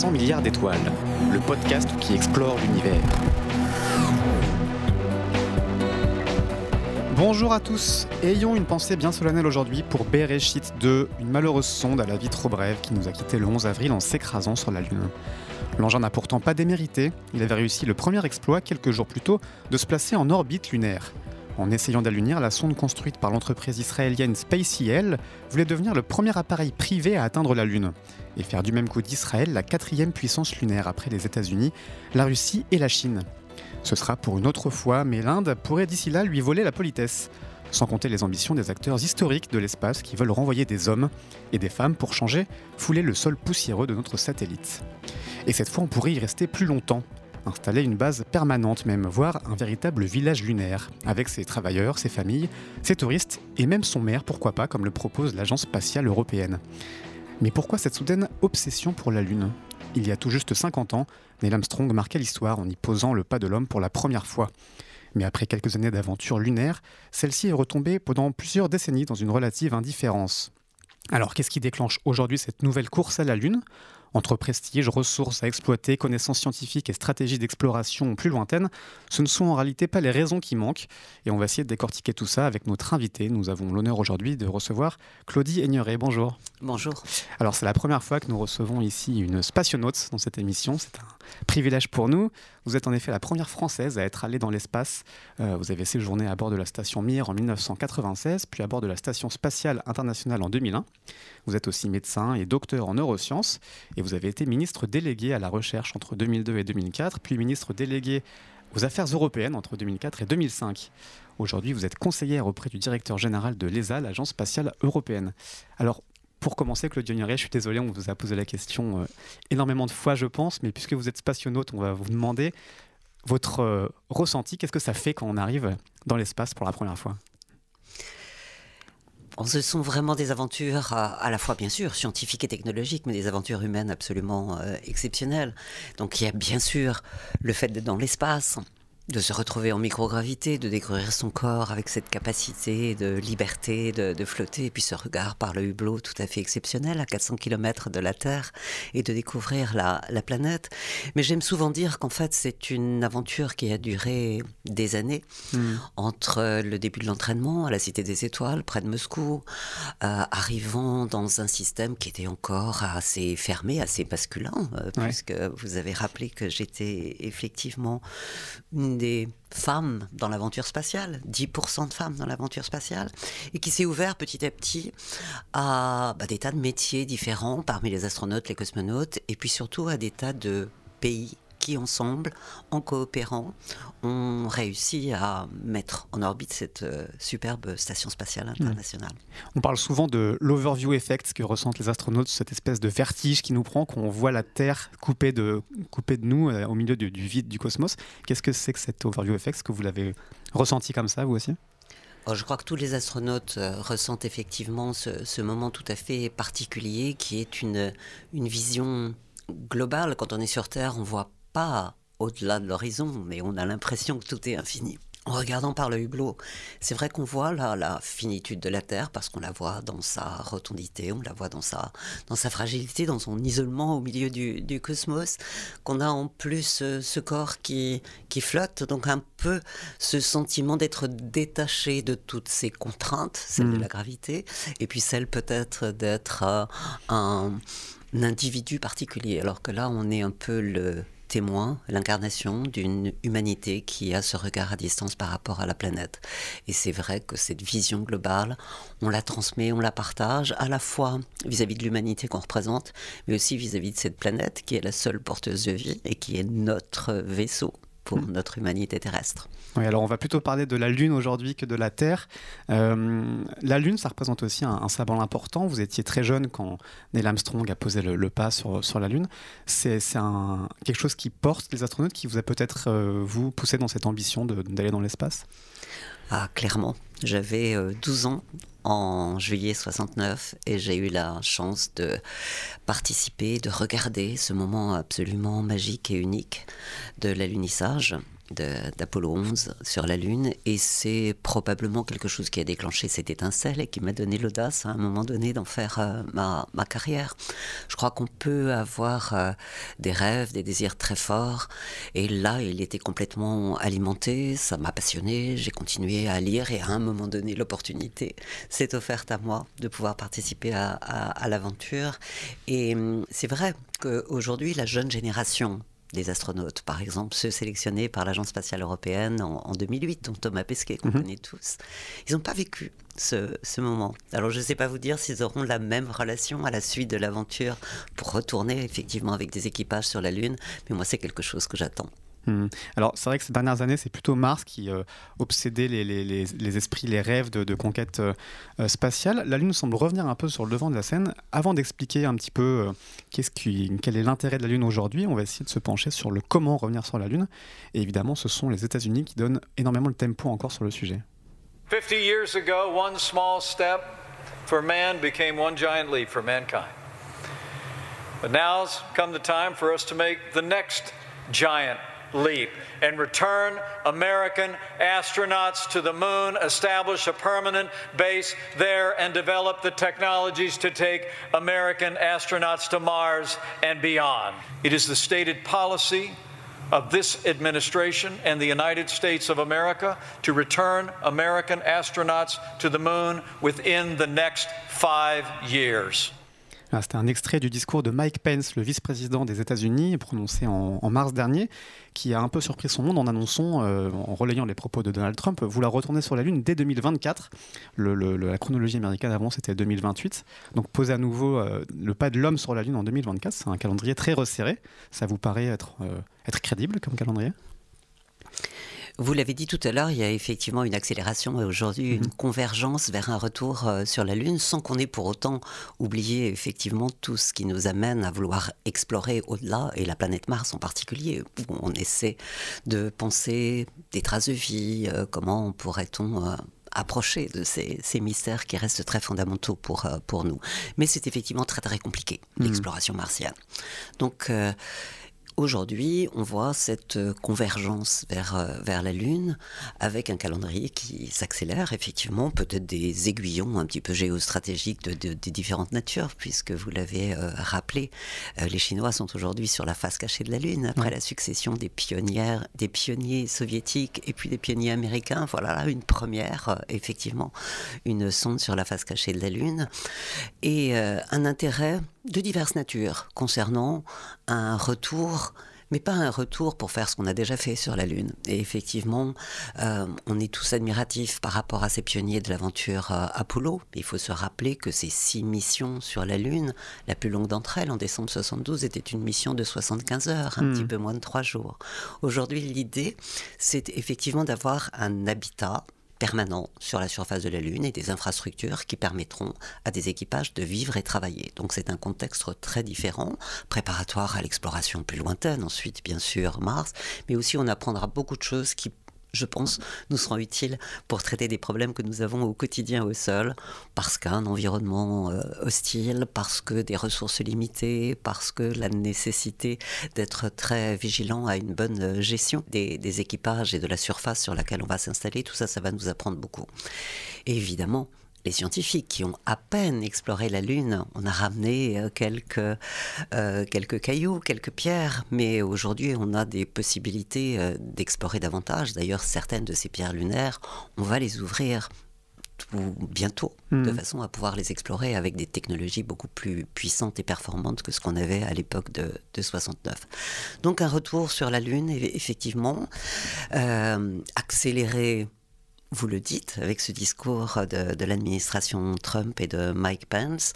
Erika présente 300 milliards d'étoiles, le podcast qui explore l'univers. Bonjour à tous, ayons une pensée bien solennelle aujourd'hui pour Bereshit 2, une malheureuse sonde à la vie trop brève qui nous a quitté le 11 avril en s'écrasant sur la Lune. L'engin n'a pourtant pas démérité, il avait réussi le premier exploit quelques jours plus tôt de se placer en orbite lunaire. En essayant d'allunir, la sonde construite par l'entreprise israélienne SpaceX voulait devenir le premier appareil privé à atteindre la Lune et faire du même coup d'Israël la quatrième puissance lunaire après les États-Unis, la Russie et la Chine. Ce sera pour une autre fois, mais l'Inde pourrait d'ici là lui voler la politesse. Sans compter les ambitions des acteurs historiques de l'espace qui veulent renvoyer des hommes et des femmes pour changer, fouler le sol poussiéreux de notre satellite. Et cette fois, on pourrait y rester plus longtemps, installer une base permanente même, voire un véritable village lunaire, avec ses travailleurs, ses familles, ses touristes et même son maire, pourquoi pas, comme le propose l'Agence spatiale européenne. Mais pourquoi cette soudaine obsession pour la Lune? Il y a tout juste 50 ans, Neil Armstrong marquait l'histoire en y posant le pas de l'homme pour la première fois. Mais après quelques années d'aventure lunaire, celle-ci est retombée pendant plusieurs décennies dans une relative indifférence. Alors qu'est-ce qui déclenche aujourd'hui cette nouvelle course à la Lune? Entre prestige, ressources à exploiter, connaissances scientifiques et stratégies d'exploration plus lointaines, ce ne sont en réalité pas les raisons qui manquent. Et on va essayer de décortiquer tout ça avec notre invité. Nous avons l'honneur aujourd'hui de recevoir Claudie Aigneret. Bonjour. Bonjour. Alors c'est la première fois que nous recevons ici une spationaute dans cette émission. C'est un privilège pour nous. Vous êtes en effet la première française à être allée dans l'espace. Euh, vous avez séjourné à bord de la station Mir en 1996, puis à bord de la station spatiale internationale en 2001. Vous êtes aussi médecin et docteur en neurosciences et vous avez été ministre délégué à la recherche entre 2002 et 2004, puis ministre délégué aux affaires européennes entre 2004 et 2005. Aujourd'hui, vous êtes conseillère auprès du directeur général de l'ESA, l'Agence spatiale européenne. Alors, pour commencer, Claude Dionnier, je suis désolé, on vous a posé la question euh, énormément de fois, je pense, mais puisque vous êtes spationaute, on va vous demander votre euh, ressenti. Qu'est-ce que ça fait quand on arrive dans l'espace pour la première fois? Ce sont vraiment des aventures à, la fois, bien sûr, scientifiques et technologiques, mais des aventures humaines absolument euh, exceptionnelles. Donc il y a bien sûr le fait d'être dans l'espace, de se retrouver en microgravité, de découvrir son corps avec cette capacité de liberté, de, flotter, et puis ce regard par le hublot tout à fait exceptionnel à 400 km de la Terre, et de découvrir la, planète. Mais j'aime souvent dire qu'en fait c'est une aventure qui a duré des années, hmm. entre le début de l'entraînement à la Cité des Étoiles, près de Moscou, euh, arrivant dans un système qui était encore assez fermé, assez masculin, euh, puisque vous avez rappelé que j'étais effectivement une des femmes dans l'aventure spatiale, 10% de femmes dans l'aventure spatiale, et qui s'est ouvert petit à petit à bah, des tas de métiers différents parmi les astronautes, les cosmonautes, et puis surtout à des tas de pays qui ensemble, en coopérant, ont réussi à mettre en orbite cette euh, superbe station spatiale hmm. internationale. On parle souvent de l'overview effect que ressentent les astronautes, cette espèce de vertige qui nous prend quand on voit la Terre coupée de, coupée de nous euh, au milieu du, vide du cosmos. Qu'est-ce que c'est que cet overview effect? Est-ce que vous l'avez ressenti comme ça, vous aussi? Oh, je crois que tous les astronautes euh, ressentent effectivement ce, ce, moment tout à fait particulier qui est une, une vision globale. Quand on est sur Terre, on voit pas au-delà de l'horizon, mais on a l'impression que tout est infini. En regardant par le hublot, c'est vrai qu'on voit là la finitude de la Terre parce qu'on la voit dans sa rotondité, on la voit dans sa, dans sa fragilité, dans son isolement au milieu du, cosmos, qu'on a en plus euh, ce corps qui, qui flotte, donc un peu ce sentiment d'être détaché de toutes ces contraintes, celle de mm. la gravité, et puis celle peut-être d'être euh, un individu particulier, alors que là on est un peu le témoin, l'incarnation d'une humanité qui a ce regard à distance par rapport à la planète. Et c'est vrai que cette vision globale, on la transmet, on la partage, à la fois vis-à-vis de l'humanité qu'on représente, mais aussi vis-à-vis de cette planète qui est la seule porteuse de vie et qui est notre vaisseau pour mm. notre humanité terrestre. Oui, alors on va plutôt parler de la Lune aujourd'hui que de la Terre. Euh, la Lune, ça représente aussi un, un important. Vous étiez très jeune quand Neil Armstrong a posé le, pas sur, sur, la Lune. C'est quelque chose qui porte les astronautes, qui vous a peut-être, euh, vous, poussé dans cette ambition d'aller dans l'espace? Ah, clairement. J'avais 12 euh, ans en juillet 69 et j'ai eu la chance de participer, de regarder ce moment absolument magique et unique de l'alunissage d'Apollo 11 sur la Lune et c'est probablement quelque chose qui a déclenché cette étincelle et qui m'a donné l'audace à un moment donné d'en faire euh, ma, ma, carrière. Je crois qu'on peut avoir euh, des rêves, des désirs très forts et là il était complètement alimenté, ça m'a passionné, j'ai continué à lire et à un moment donné l'opportunité s'est offerte à moi de pouvoir participer à, à, à l'aventure et hum, c'est vrai qu'aujourd'hui la jeune génération des astronautes, par exemple ceux sélectionnés par l'Agence spatiale européenne en, 2008, dont Thomas Pesquet, qu'on mhm. connaît tous, ils n'ont pas vécu ce, ce, moment. Alors je ne sais pas vous dire s'ils auront la même relation à la suite de l'aventure pour retourner effectivement avec des équipages sur la Lune, mais moi c'est quelque chose que j'attends. Hmm. Alors c'est vrai que ces dernières années, c'est plutôt Mars qui euh, obsédait les, esprits, les rêves de, conquête euh, euh, spatiale. La Lune semble revenir un peu sur le devant de la scène. Avant d'expliquer un petit peu qu'est-ce qui, quel est l'intérêt de la Lune aujourd'hui, on va essayer de se pencher sur le comment revenir sur la Lune. Et évidemment, ce sont les États-Unis qui donnent énormément le tempo encore sur le sujet. 50 years ago, one small step for man became one giant leap for mankind. But now's come the time for us to make the next giant leap and return American astronauts to the moon, establish a permanent base there, and develop the technologies to take American astronauts to Mars and beyond. It is the stated policy of this administration and the United States of America to return American astronauts to the moon within the next five years. Ah, c'était un extrait du discours de Mike Pence, le vice-président des États-Unis, prononcé en, mars dernier, qui a un peu surpris son monde en annonçant, euh, en relayant les propos de Donald Trump, vouloir retourner sur la Lune dès 2024. la chronologie américaine avant, c'était 2028. Donc poser à nouveau euh, le pas de l'homme sur la Lune en 2024, c'est un calendrier très resserré. Ça vous paraît être, euh, être crédible comme calendrier? Vous l'avez dit tout à l'heure, il y a effectivement une accélération et aujourd'hui une mhm. convergence vers un retour euh, sur la Lune sans qu'on ait pour autant oublié effectivement tout ce qui nous amène à vouloir explorer au-delà et la planète Mars en particulier où on essaie de penser des traces de vie, euh, comment pourrait-on euh, approcher de ces, mystères qui restent très fondamentaux pour, pour nous. Mais c'est effectivement très très compliqué, mhm. l'exploration martienne. Donc Aujourd'hui, on voit cette euh, convergence vers, euh, vers la Lune avec un calendrier qui s'accélère, effectivement, peut-être des aiguillons un petit peu géostratégiques de, de, différentes natures, puisque vous l'avez euh, rappelé, les Chinois sont aujourd'hui sur la face cachée de la Lune, après la succession des, pionnières, des pionniers soviétiques et puis des pionniers américains. Voilà là une première, effectivement, une sonde sur la face cachée de la Lune. Et un intérêt de diverses natures concernant un retour mais pas un retour pour faire ce qu'on a déjà fait sur la Lune. Et effectivement, euh, on est tous admiratifs par rapport à ces pionniers de l'aventure euh, Apollo. Il faut se rappeler que ces six missions sur la Lune, la plus longue d'entre elles, en décembre 72, était une mission de 75 heures, un hmm. petit peu moins de trois jours. Aujourd'hui, l'idée, c'est effectivement d'avoir un habitat permanent sur la surface de la Lune et des infrastructures qui permettront à des équipages de vivre et travailler. Donc c'est un contexte très différent, préparatoire à l'exploration plus lointaine, ensuite bien sûr Mars, mais aussi on apprendra beaucoup de choses qui je pense, nous seront utiles pour traiter des problèmes que nous avons au quotidien au sol, parce qu'un environnement euh, hostile, parce que des ressources limitées, parce que la nécessité d'être très vigilant à une bonne euh, gestion des, équipages et de la surface sur laquelle on va s'installer, tout ça, ça va nous apprendre beaucoup. Évidemment, les scientifiques qui ont à peine exploré la Lune. On a ramené euh, quelques, euh, quelques cailloux, quelques pierres, mais aujourd'hui on a des possibilités euh, d'explorer davantage. D'ailleurs, certaines de ces pierres lunaires, on va les ouvrir tout bientôt, de hmm. façon à pouvoir les explorer avec des technologies beaucoup plus puissantes et performantes que ce qu'on avait à l'époque de, de, 69. Donc un retour sur la Lune, effectivement, accéléré vous le dites, avec ce discours de, l'administration Trump et de Mike Pence,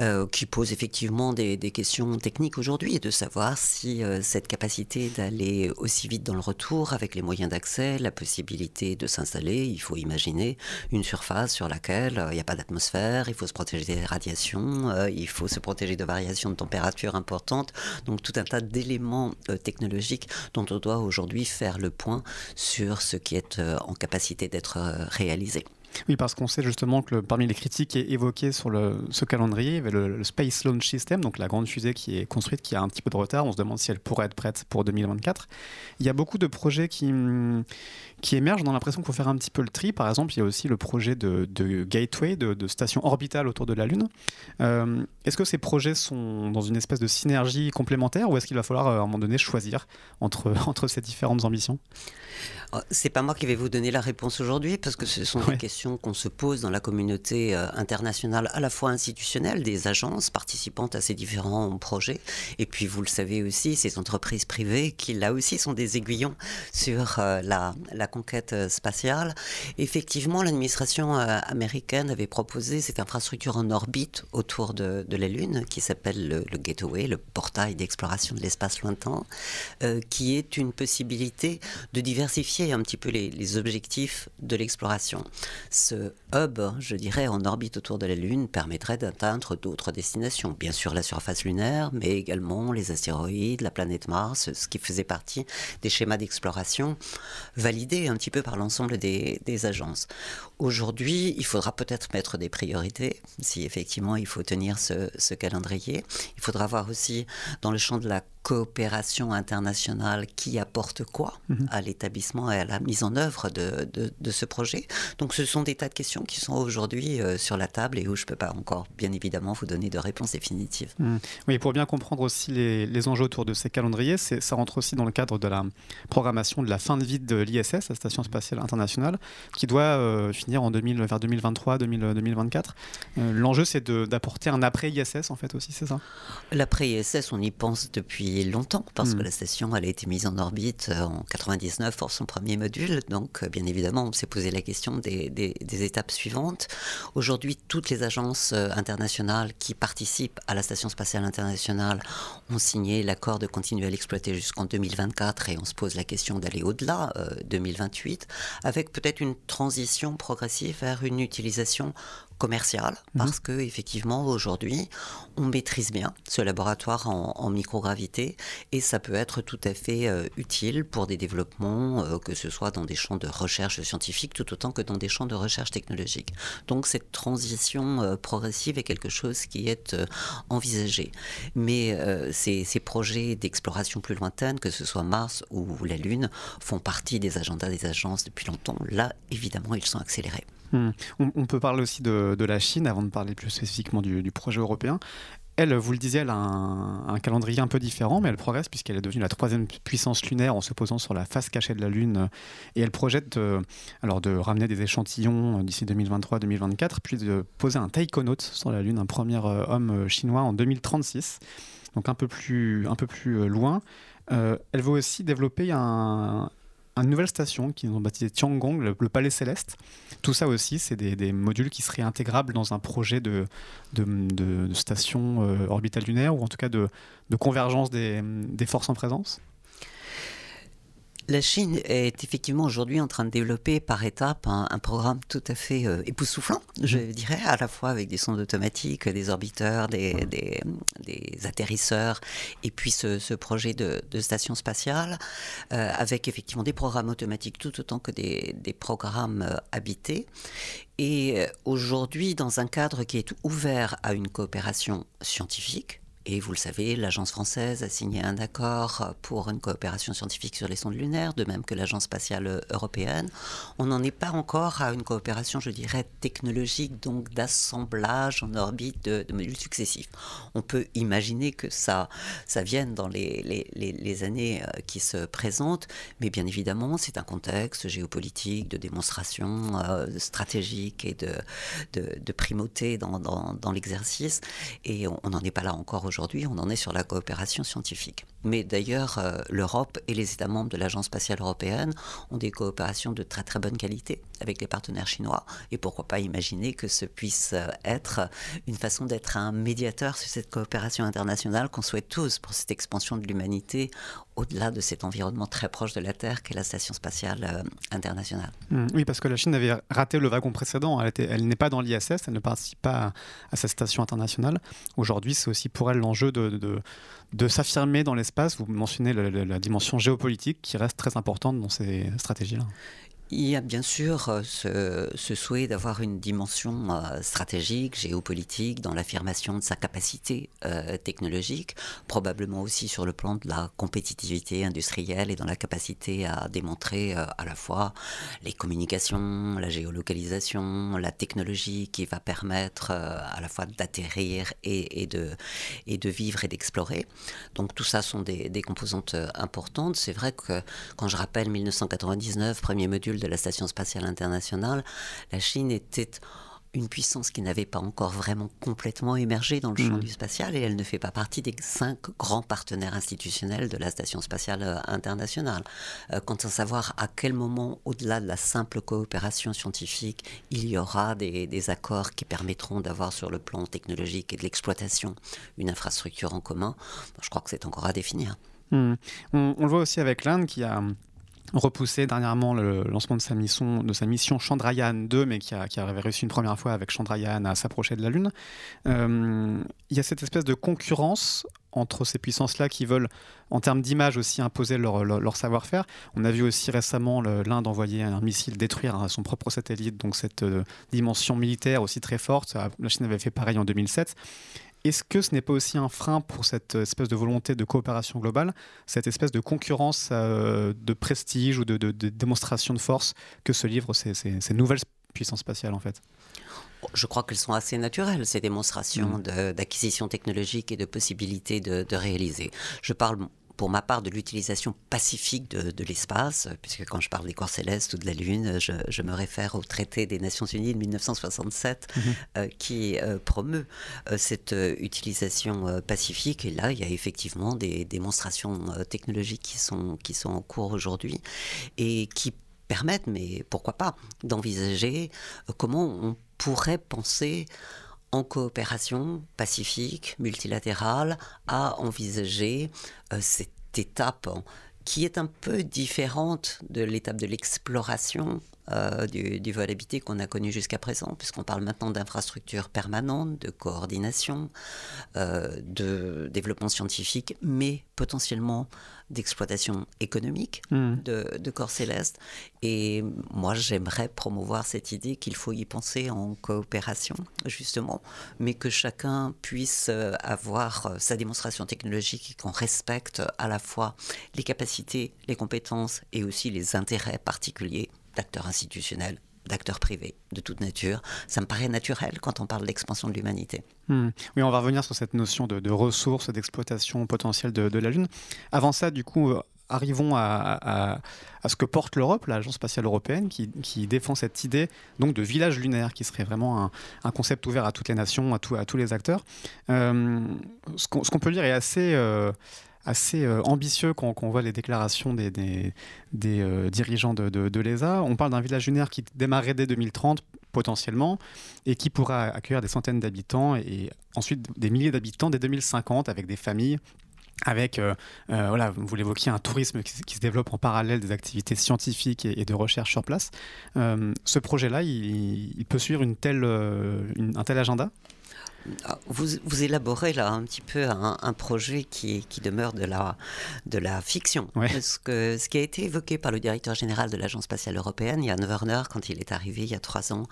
euh, qui pose effectivement des, questions techniques aujourd'hui, de savoir si euh, cette capacité d'aller aussi vite dans le retour, avec les moyens d'accès, la possibilité de s'installer, il faut imaginer une surface sur laquelle euh, il n'y a pas d'atmosphère, il faut se protéger des radiations, il faut se protéger de variations de température importantes, donc tout un tas d'éléments technologiques dont on doit aujourd'hui faire le point sur ce qui est en capacité d'être euh, réalisé. Oui, parce qu'on sait justement que parmi les critiques évoquées sur le, ce calendrier, il y avait le, Space Launch System, donc la grande fusée qui est construite, qui a un petit peu de retard. On se demande si elle pourrait être prête pour 2024. Il y a beaucoup de projets qui, qui émergent. On a l'impression qu'il faut faire un petit peu le tri. Par exemple, il y a aussi le projet de, Gateway, de, station orbitale autour de la Lune. Euh, est-ce que ces projets sont dans une espèce de synergie complémentaire ou est-ce qu'il va falloir à un moment donné choisir entre, entre ces différentes ambitions? Oh, c'est pas moi qui vais vous donner la réponse aujourd'hui parce que ce sont des questions qu'on se pose dans la communauté euh, internationale, à la fois institutionnelle, des agences participantes à ces différents projets, et puis vous le savez aussi, ces entreprises privées qui là aussi sont des aiguillons sur euh, la, la, conquête euh, spatiale. Effectivement, l'administration américaine avait proposé cette infrastructure en orbite autour de, la Lune qui s'appelle le, le, Gateway, le portail d'exploration de l'espace lointain, qui est une possibilité de diversifier un petit peu les, objectifs de l'exploration. Ce hub, je dirais, en orbite autour de la Lune permettrait d'atteindre d'autres destinations. Bien sûr la surface lunaire, mais également les astéroïdes, la planète Mars, ce qui faisait partie des schémas d'exploration validés un petit peu par l'ensemble des, agences. Aujourd'hui, il faudra peut-être mettre des priorités, si effectivement il faut tenir ce, ce calendrier. Il faudra voir aussi dans le champ de la coopération internationale qui apporte quoi mhm. à l'établissement et à la mise en œuvre de, de, ce projet. Donc ce sont des tas de questions qui sont aujourd'hui euh, sur la table et où je ne peux pas encore, bien évidemment, vous donner de réponses définitives. Mhm. Oui, pour bien comprendre aussi les, les, enjeux autour de ces calendriers, ça rentre aussi dans le cadre de la programmation de la fin de vie de l'ISS, la Station spatiale internationale, qui doit euh, finir en 2000, vers 2023, 2024. Euh, l'enjeu, c'est d'apporter un après-ISS, en fait, aussi, c'est ça? L'après-ISS, on y pense depuis longtemps, parce que hmm. la station elle a été mise en orbite euh, en 99 pour son premier module. Donc, euh, bien évidemment, on s'est posé la question des, étapes suivantes. Aujourd'hui, toutes les agences internationales qui participent à la Station spatiale internationale ont signé l'accord de continuer à l'exploiter jusqu'en 2024 et on se pose la question d'aller au-delà, 2028, avec peut-être une transition progressive vers une utilisation commercial mhm. parce que effectivement aujourd'hui on maîtrise bien ce laboratoire en, microgravité et ça peut être tout à fait euh, utile pour des développements euh, que ce soit dans des champs de recherche scientifique tout autant que dans des champs de recherche technologique. Donc cette transition euh, progressive est quelque chose qui est envisagé. Mais ces, ces, projets d'exploration plus lointaine, que ce soit Mars ou la Lune, font partie des agendas des agences depuis longtemps. Là, évidemment, ils sont accélérés. Hmm. On, peut parler aussi de, la Chine avant de parler plus spécifiquement du, projet européen. Elle, vous le disiez, elle a un, calendrier un peu différent, mais elle progresse puisqu'elle est devenue la troisième puissance lunaire en se posant sur la face cachée de la Lune. Et elle projette de, alors de ramener des échantillons d'ici 2023-2024, puis de poser un taïkonaute sur la Lune, un premier euh, homme chinois en 2036, donc un peu plus, euh, loin. Euh, elle veut aussi développer un, une nouvelle station qui ont baptisé Tiangong, le, Palais Céleste. Tout ça aussi, c'est des, modules qui seraient intégrables dans un projet de, de, station euh, orbitale lunaire ou en tout cas de, convergence des forces en présence. La Chine est effectivement aujourd'hui en train de développer par étapes un, programme tout à fait euh, époustouflant, je mhm. dirais, à la fois avec des sondes automatiques, des orbiteurs, des, atterrisseurs, et puis ce, projet de, station spatiale, euh, avec effectivement des programmes automatiques tout autant que des, programmes euh, habités. Et aujourd'hui, dans un cadre qui est ouvert à une coopération scientifique, et vous le savez, l'agence française a signé un accord pour une coopération scientifique sur les sondes lunaires, de même que l'agence spatiale européenne. On n'en est pas encore à une coopération, je dirais, technologique, donc d'assemblage en orbite de, modules successifs. On peut imaginer que ça, ça vienne dans les, années euh, qui se présentent, mais bien évidemment, c'est un contexte géopolitique, de démonstration euh, stratégique et de, de, primauté dans, dans l'exercice, et on n'en est pas là encore aujourd'hui aujourd'hui, on en est sur la coopération scientifique. Mais d'ailleurs, euh, l'Europe et les États membres de l'Agence spatiale européenne ont des coopérations de très très bonne qualité avec les partenaires chinois. Et pourquoi pas imaginer que ce puisse euh, être une façon d'être un médiateur sur cette coopération internationale qu'on souhaite tous pour cette expansion de l'humanité au-delà de cet environnement très proche de la Terre qu'est la Station spatiale euh, internationale. Mmh. oui, parce que la Chine avait raté le wagon précédent. Elle, n'est pas dans l'ISS, elle ne participe pas à, cette station internationale. Aujourd'hui, c'est aussi pour elle l'enjeu de, de, de s'affirmer dans l'espace. Vous mentionnez la, la, dimension géopolitique qui reste très importante dans ces stratégies-là Il y a bien sûr euh, ce, souhait d'avoir une dimension euh, stratégique, géopolitique dans l'affirmation de sa capacité euh, technologique, probablement aussi sur le plan de la compétitivité industrielle et dans la capacité à démontrer à la fois les communications, la géolocalisation, la technologie qui va permettre à la fois d'atterrir et, de, et de vivre et d'explorer. Donc tout ça sont des, des composantes importantes. C'est vrai que quand je rappelle 1999, premier module de la Station spatiale internationale, la Chine était une puissance qui n'avait pas encore vraiment complètement émergé dans le champ mmh. du spatial et elle ne fait pas partie des cinq grands partenaires institutionnels de la Station spatiale euh, internationale. Euh, quant à savoir à quel moment, au-delà de la simple coopération scientifique, il y aura des, accords qui permettront d'avoir sur le plan technologique et de l'exploitation une infrastructure en commun, je crois que c'est encore à définir. Mmh. On, on, le voit aussi avec l'Inde qui a repoussé dernièrement le lancement de sa mission, de sa mission Chandrayaan 2, mais qui, a, qui avait réussi une première fois avec Chandrayaan à s'approcher de la Lune. Euh, il y a cette espèce de concurrence entre ces puissances-là qui veulent, en termes d'image aussi, imposer leur, leur, savoir-faire. On a vu aussi récemment l'Inde envoyer un missile détruire son propre satellite, donc cette euh, dimension militaire aussi très forte. La Chine avait fait pareil en 2007. Est-ce que ce n'est pas aussi un frein pour cette espèce de volonté de coopération globale, cette espèce de concurrence euh, de prestige ou de, démonstration de force que se livrent ces, nouvelles puissances spatiales en fait? Je crois qu'elles sont assez naturelles, ces démonstrations mmh. d'acquisition technologique et de possibilité de, de réaliser. Je parle pour ma part, de l'utilisation pacifique de, l'espace, puisque quand je parle des corps célestes ou de la Lune, je, me réfère au traité des Nations Unies de 1967 mhm. euh, qui euh, promeut euh, cette utilisation pacifique. Et là, il y a effectivement des démonstrations technologiques qui sont, qui sont en cours aujourd'hui et qui permettent, mais pourquoi pas, d'envisager comment on pourrait penser en coopération pacifique, multilatérale, à envisager euh, cette étape qui est un peu différente de l'étape de l'exploration euh, du, vol habité qu'on a connu jusqu'à présent, puisqu'on parle maintenant d'infrastructures permanentes, de coordination, euh, de développement scientifique, mais potentiellement d'exploitation économique hmm. de, corps célestes. Et moi, j'aimerais promouvoir cette idée qu'il faut y penser en coopération, justement, mais que chacun puisse euh, avoir sa démonstration technologique et qu'on respecte à la fois les capacités, les compétences et aussi les intérêts particuliers d'acteurs institutionnels, d'acteurs privés de toute nature. Ça me paraît naturel quand on parle d'expansion de l'humanité. Hmm. Oui, on va revenir sur cette notion de, ressources, d'exploitation potentielle de, la Lune. Avant ça, du coup, euh, arrivons à, ce que porte l'Europe, l'Agence spatiale européenne, qui, défend cette idée donc de village lunaire, qui serait vraiment un, concept ouvert à toutes les nations, à, tous les acteurs. Euh, ce qu'on peut dire est assez... Euh, assez euh, ambitieux quand, on voit les déclarations des, euh, dirigeants de, l'ESA. On parle d'un village lunaire qui démarrerait dès 2030 potentiellement et qui pourra accueillir des centaines d'habitants et ensuite des milliers d'habitants dès 2050 avec des familles avec, euh, voilà, vous l'évoquiez, un tourisme qui, se développe en parallèle des activités scientifiques et, de recherche sur place. ce projet-là, il, peut suivre une telle, un tel agenda? Vous, vous, élaborez là un petit peu un, projet qui, qui, demeure de la, de la fiction. Parce que ce qui a été évoqué par le directeur général de l'Agence spatiale européenne, Jan Werner, quand il est arrivé il y a trois ans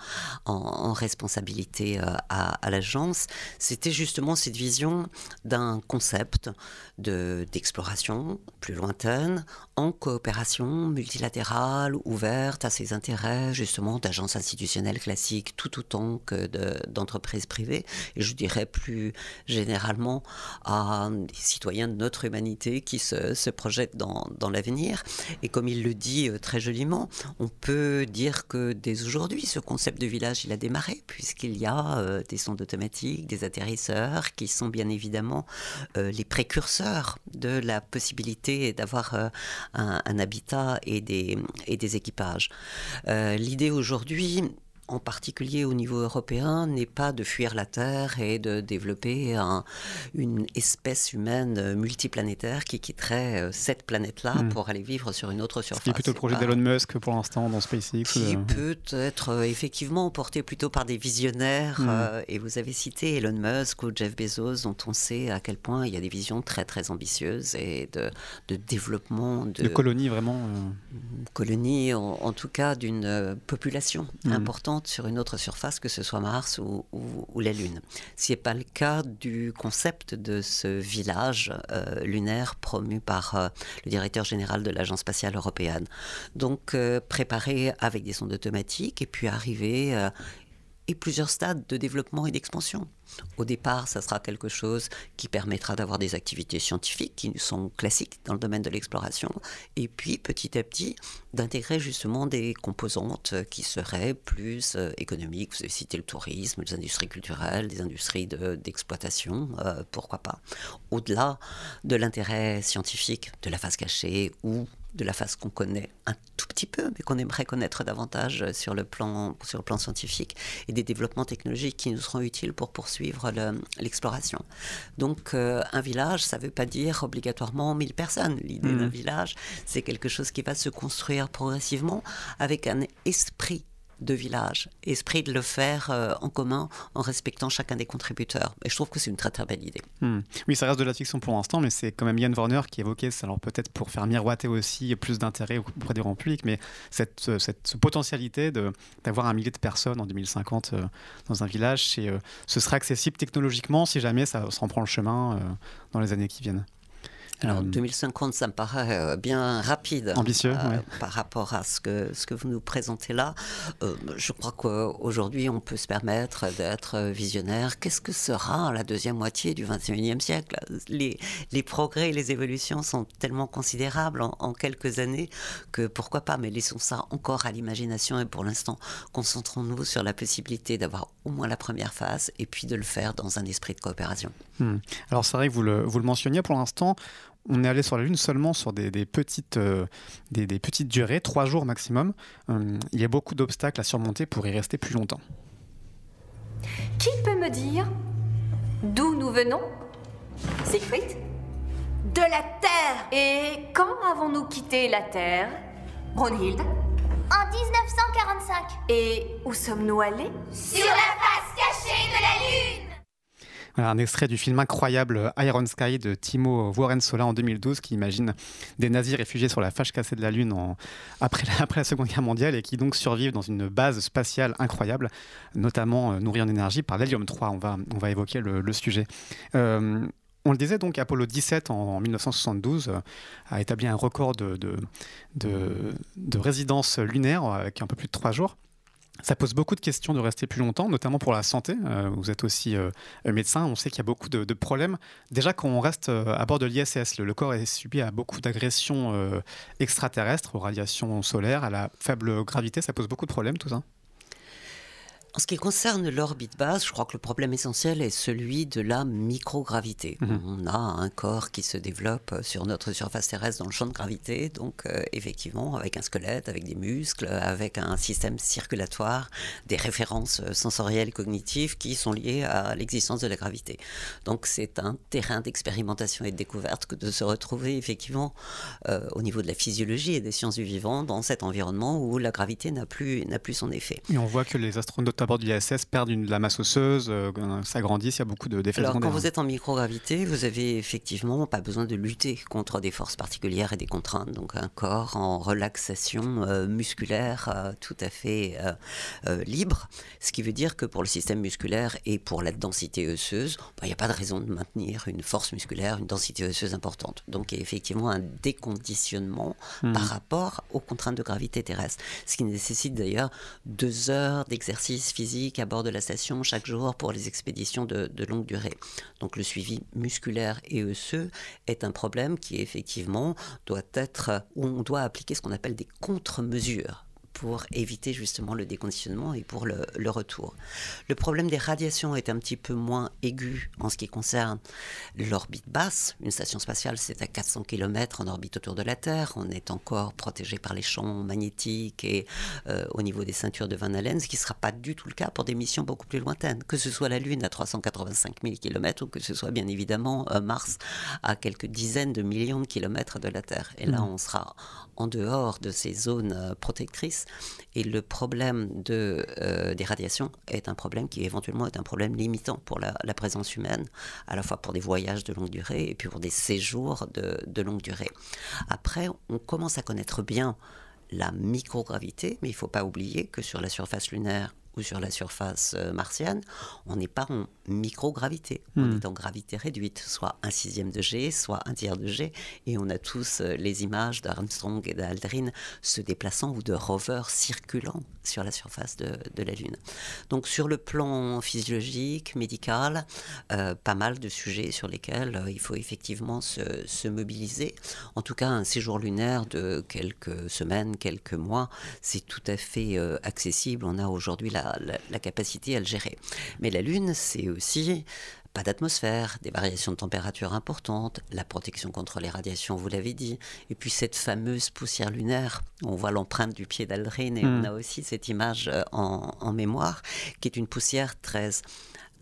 en, responsabilité euh, à, à l'agence, c'était justement cette vision d'un concept d'exploration plus lointaine, en coopération multilatérale, ouverte à ses intérêts justement d'agences institutionnelles classiques tout autant que d'entreprises privées je dirais plus généralement à des citoyens de notre humanité qui se, projettent dans, dans l'avenir. Et comme il le dit euh, très joliment, on peut dire que dès aujourd'hui, ce concept de village, il a démarré, puisqu'il y a euh, des sondes automatiques, des atterrisseurs, qui sont bien évidemment euh, les précurseurs de la possibilité d'avoir un, un, habitat et des, et des équipages. L'idée aujourd'hui, en particulier au niveau européen, n'est pas de fuir la Terre et de développer une espèce humaine multiplanétaire qui quitterait euh, cette planète-là hmm. pour aller vivre sur une autre surface. C'est plutôt le projet d'Elon Musk pour l'instant dans SpaceX. Qui peut être euh, effectivement porté plutôt par des visionnaires. Hmm. Euh, et vous avez cité Elon Musk ou Jeff Bezos, dont on sait à quel point il y a des visions très très ambitieuses et de, développement de, de colonies vraiment. Colonies en, tout cas d'une population hmm. importante sur une autre surface, que ce soit Mars ou, la Lune. Ce n'est pas le cas du concept de ce village lunaire promu par euh, le directeur général de l'Agence spatiale européenne. Donc euh, préparé avec des sondes automatiques et puis arriver euh, et plusieurs stades de développement et d'expansion. Au départ, ça sera quelque chose qui permettra d'avoir des activités scientifiques qui sont classiques dans le domaine de l'exploration, et puis petit à petit d'intégrer justement des composantes qui seraient plus euh, économiques. Vous avez cité le tourisme, les industries culturelles, les industries d'exploitation, euh, pourquoi pas. Au-delà de l'intérêt scientifique de la face cachée ou de la face qu'on connaît un tout petit peu, mais qu'on aimerait connaître davantage sur le plan, sur le plan scientifique, et des développements technologiques qui nous seront utiles pour poursuivre l'exploration. Donc euh, un village, ça ne veut pas dire obligatoirement 1000 personnes. L'idée d'un mmh. village, c'est quelque chose qui va se construire progressivement avec un esprit de village, esprit de le faire euh, en commun en respectant chacun des contributeurs. Et je trouve que c'est une très très belle idée. Hmm. Oui, ça reste de la fiction pour l'instant, mais c'est quand même Yann Warner qui évoquait, alors peut-être pour faire miroiter aussi plus d'intérêt auprès du grand public, mais cette, euh, cette potentialité d'avoir un millier de personnes en 2050 euh, dans un village, ce sera accessible technologiquement si jamais ça s'en prend le chemin dans les années qui viennent. Alors 2050, euh, ça me paraît euh, bien rapide. Ambitieux, euh, Par rapport à ce que, ce que vous nous présentez là. je crois qu'aujourd'hui, on peut se permettre d'être visionnaire. Qu'est-ce que sera la deuxième moitié du 21e siècle? Les, les, progrès et les évolutions sont tellement considérables en, quelques années que pourquoi pas, mais laissons ça encore à l'imagination et pour l'instant, concentrons-nous sur la possibilité d'avoir au moins la première phase et puis de le faire dans un esprit de coopération. Hmm. Alors c'est vrai que vous le, vous le mentionniez pour l'instant, on est allé sur la Lune seulement sur des, petites, euh, des, petites durées, trois jours maximum. Euh, il y a beaucoup d'obstacles à surmonter pour y rester plus longtemps. Qui peut me dire d'où nous venons Siegfried? De la Terre. Et quand avons-nous quitté la Terre Brunhilde En 1945 Et où sommes-nous allés? Sur la face cachée de la Lune un extrait du film incroyable Iron Sky de Timo Sola en 2012 qui imagine des nazis réfugiés sur la fâche cassée de la Lune après, la, Seconde Guerre mondiale et qui donc survivent dans une base spatiale incroyable, notamment euh, nourrie en énergie par l'hélium 3. On va, évoquer le, sujet. Euh, on le disait donc, Apollo 17 en, 1972 euh, a établi un record de, de résidence lunaire avec un peu plus de trois jours. Ça pose beaucoup de questions de rester plus longtemps, notamment pour la santé. Euh, vous êtes aussi euh, médecin, on sait qu'il y a beaucoup de, problèmes. Déjà, quand on reste euh, à bord de l'ISS, le, corps est subi à beaucoup d'agressions extraterrestres, aux radiations solaires, à la faible gravité. Ça pose beaucoup de problèmes, tout ça? En ce qui concerne l'orbite basse, je crois que le problème essentiel est celui de la microgravité. Mhm. On a un corps qui se développe sur notre surface terrestre dans le champ de gravité, donc euh, effectivement avec un squelette, avec des muscles, avec un système circulatoire, des références sensorielles et cognitives qui sont liées à l'existence de la gravité. Donc c'est un terrain d'expérimentation et de découverte que de se retrouver effectivement euh, au niveau de la physiologie et des sciences du vivant dans cet environnement où la gravité n'a plus, n'a plus son effet. Et on voit que les astronautes à bord de l'ISS perdent de la masse osseuse, euh, s'agrandissent, il y a beaucoup d'effets Alors, quand vous êtes en microgravité, vous avez effectivement pas besoin de lutter contre des forces particulières et des contraintes. Donc, un corps en relaxation euh, musculaire euh, tout à fait libre. Ce qui veut dire que pour le système musculaire et pour la densité osseuse, bah, il n'y a pas de raison de maintenir une force musculaire, une densité osseuse importante. Donc, il y a effectivement un déconditionnement hmm. par rapport aux contraintes de gravité terrestre. Ce qui nécessite d'ailleurs deux heures d'exercice physique à bord de la station chaque jour pour les expéditions de, longue durée. Donc le suivi musculaire et osseux est un problème qui effectivement doit être, où on doit appliquer ce qu'on appelle des contre-mesures pour éviter justement le déconditionnement et pour le, retour. Le problème des radiations est un petit peu moins aigu en ce qui concerne l'orbite basse. Une station spatiale, c'est à 400 km en orbite autour de la Terre. On est encore protégé par les champs magnétiques et euh, au niveau des ceintures de Van Allen, ce qui ne sera pas du tout le cas pour des missions beaucoup plus lointaines, que ce soit la Lune à 385 000 km ou que ce soit bien évidemment euh, Mars à quelques dizaines de millions de kilomètres de la Terre. Et là, mmh. on sera en dehors de ces zones euh, protectrices. Et le problème euh, des radiations est un problème qui éventuellement est un problème limitant pour la, présence humaine, à la fois pour des voyages de longue durée et puis pour des séjours de, de longue durée. Après, on commence à connaître bien la microgravité, mais il ne faut pas oublier que sur la surface lunaire ou sur la surface euh, martienne, on n'est pas en microgravité, on hmm. est en gravité réduite, soit un sixième de G, soit un tiers de G, et on a tous euh, les images d'Armstrong et d'Aldrin se déplaçant ou de rovers circulant sur la surface de, la Lune. Donc sur le plan physiologique, médical, euh, pas mal de sujets sur lesquels il faut effectivement se, se, mobiliser. En tout cas, un séjour lunaire de quelques semaines, quelques mois, c'est tout à fait accessible. On a aujourd'hui la la, capacité à le gérer. Mais la Lune, c'est aussi pas d'atmosphère, des variations de température importantes, la protection contre les radiations, vous l'avez dit, et puis cette fameuse poussière lunaire, on voit l'empreinte du pied d'Aldrin et on hmm. a aussi cette image euh, en, mémoire, qui est une poussière très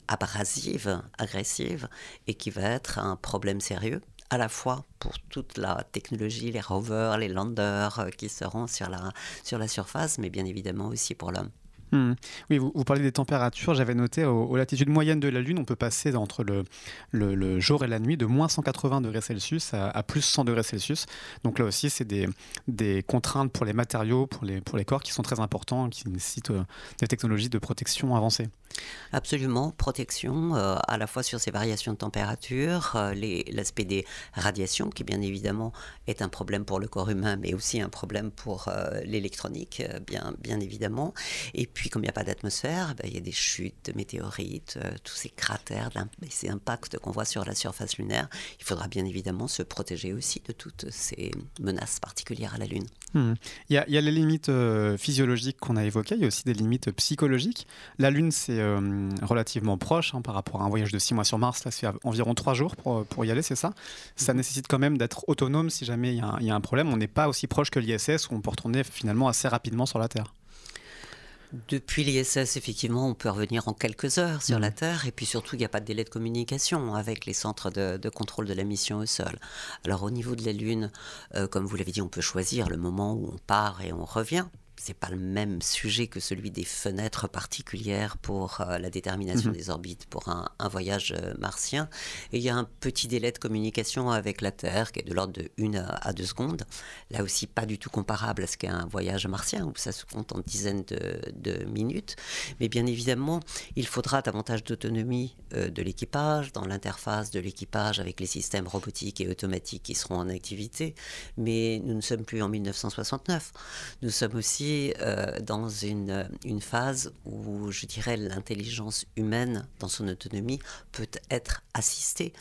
abrasive, agressive, et qui va être un problème sérieux à la fois pour toute la technologie, les rovers, les landers euh, qui seront sur la, sur la surface, mais bien évidemment aussi pour l'homme. Hmm. Oui, vous, parlez des températures. J'avais noté aux, latitudes moyennes de la Lune, on peut passer entre le, jour et la nuit de moins 180 degrés Celsius à, plus 100 degrés Celsius. Donc là aussi, c'est des, contraintes pour les matériaux, pour les, corps qui sont très importants, qui nécessitent euh, des technologies de protection avancées. Absolument, protection euh, à la fois sur ces variations de température, euh, l'aspect des radiations qui bien évidemment est un problème pour le corps humain mais aussi un problème pour l'électronique bien, bien évidemment. Et puis comme il n'y a pas d'atmosphère, ben, il y a des chutes de météorites, tous ces cratères, ces impacts qu'on voit sur la surface lunaire. Il faudra bien évidemment se protéger aussi de toutes ces menaces particulières à la Lune. Hmm. Il, y a, il, y a, les limites physiologiques qu'on a évoquées, il y a aussi des limites psychologiques. La Lune, c'est euh, relativement proche hein, par rapport à un voyage de 6 mois sur Mars. Là, c'est environ 3 jours pour, pour y aller, c'est ça? Ça mhm. nécessite quand même d'être autonome si jamais il y, y, a un problème. On n'est pas aussi proche que l'ISS où on peut retourner finalement assez rapidement sur la Terre. Depuis l'ISS, effectivement, on peut revenir en quelques heures sur la mhm. Terre, et puis surtout, il n'y a pas de délai de communication avec les centres de, contrôle de la mission au sol. Alors, au niveau de la Lune, euh, comme vous l'avez dit, on peut choisir le moment où on part et on revient c'est pas le même sujet que celui des fenêtres particulières pour euh, la détermination mhm. des orbites pour un, voyage euh, martien. Et il y a un petit délai de communication avec la Terre qui est de l'ordre de 1 à 2 secondes. Là aussi, pas du tout comparable à ce qu'est un voyage martien où ça se compte en dizaines de, minutes. Mais bien évidemment, il faudra davantage d'autonomie euh, de l'équipage, dans l'interface de l'équipage avec les systèmes robotiques et automatiques qui seront en activité. Mais nous ne sommes plus en 1969. Nous sommes aussi euh, dans une, phase où, je dirais, l'intelligence humaine, dans son autonomie, peut être assistée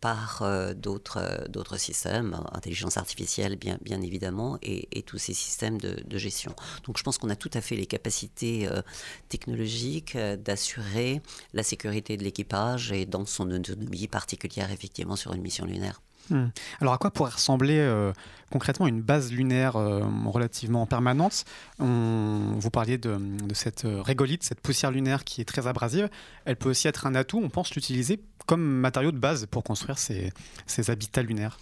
par euh, d'autres, d'autres systèmes, intelligence artificielle bien, évidemment, et, tous ces systèmes de, gestion. Donc je pense qu'on a tout à fait les capacités euh, technologiques d'assurer la sécurité de l'équipage et dans son autonomie particulière effectivement sur une mission lunaire. Hmm. Alors à quoi pourrait ressembler euh, concrètement une base lunaire euh, relativement permanente? Vous parliez de, cette euh, régolite, cette poussière lunaire qui est très abrasive. Elle peut aussi être un atout, on pense l'utiliser comme matériau de base pour construire ces, ces habitats lunaires.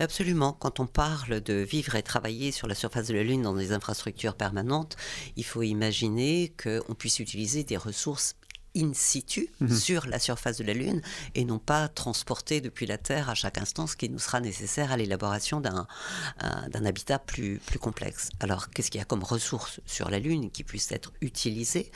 Absolument. Quand on parle de vivre et travailler sur la surface de la Lune dans des infrastructures permanentes, il faut imaginer qu'on puisse utiliser des ressources in situ mhm. sur la surface de la Lune et non pas transporté depuis la Terre à chaque instant, ce qui nous sera nécessaire à l'élaboration d'un habitat plus, plus complexe. Alors, qu'est-ce qu'il y a comme ressources sur la Lune qui puissent être utilisées?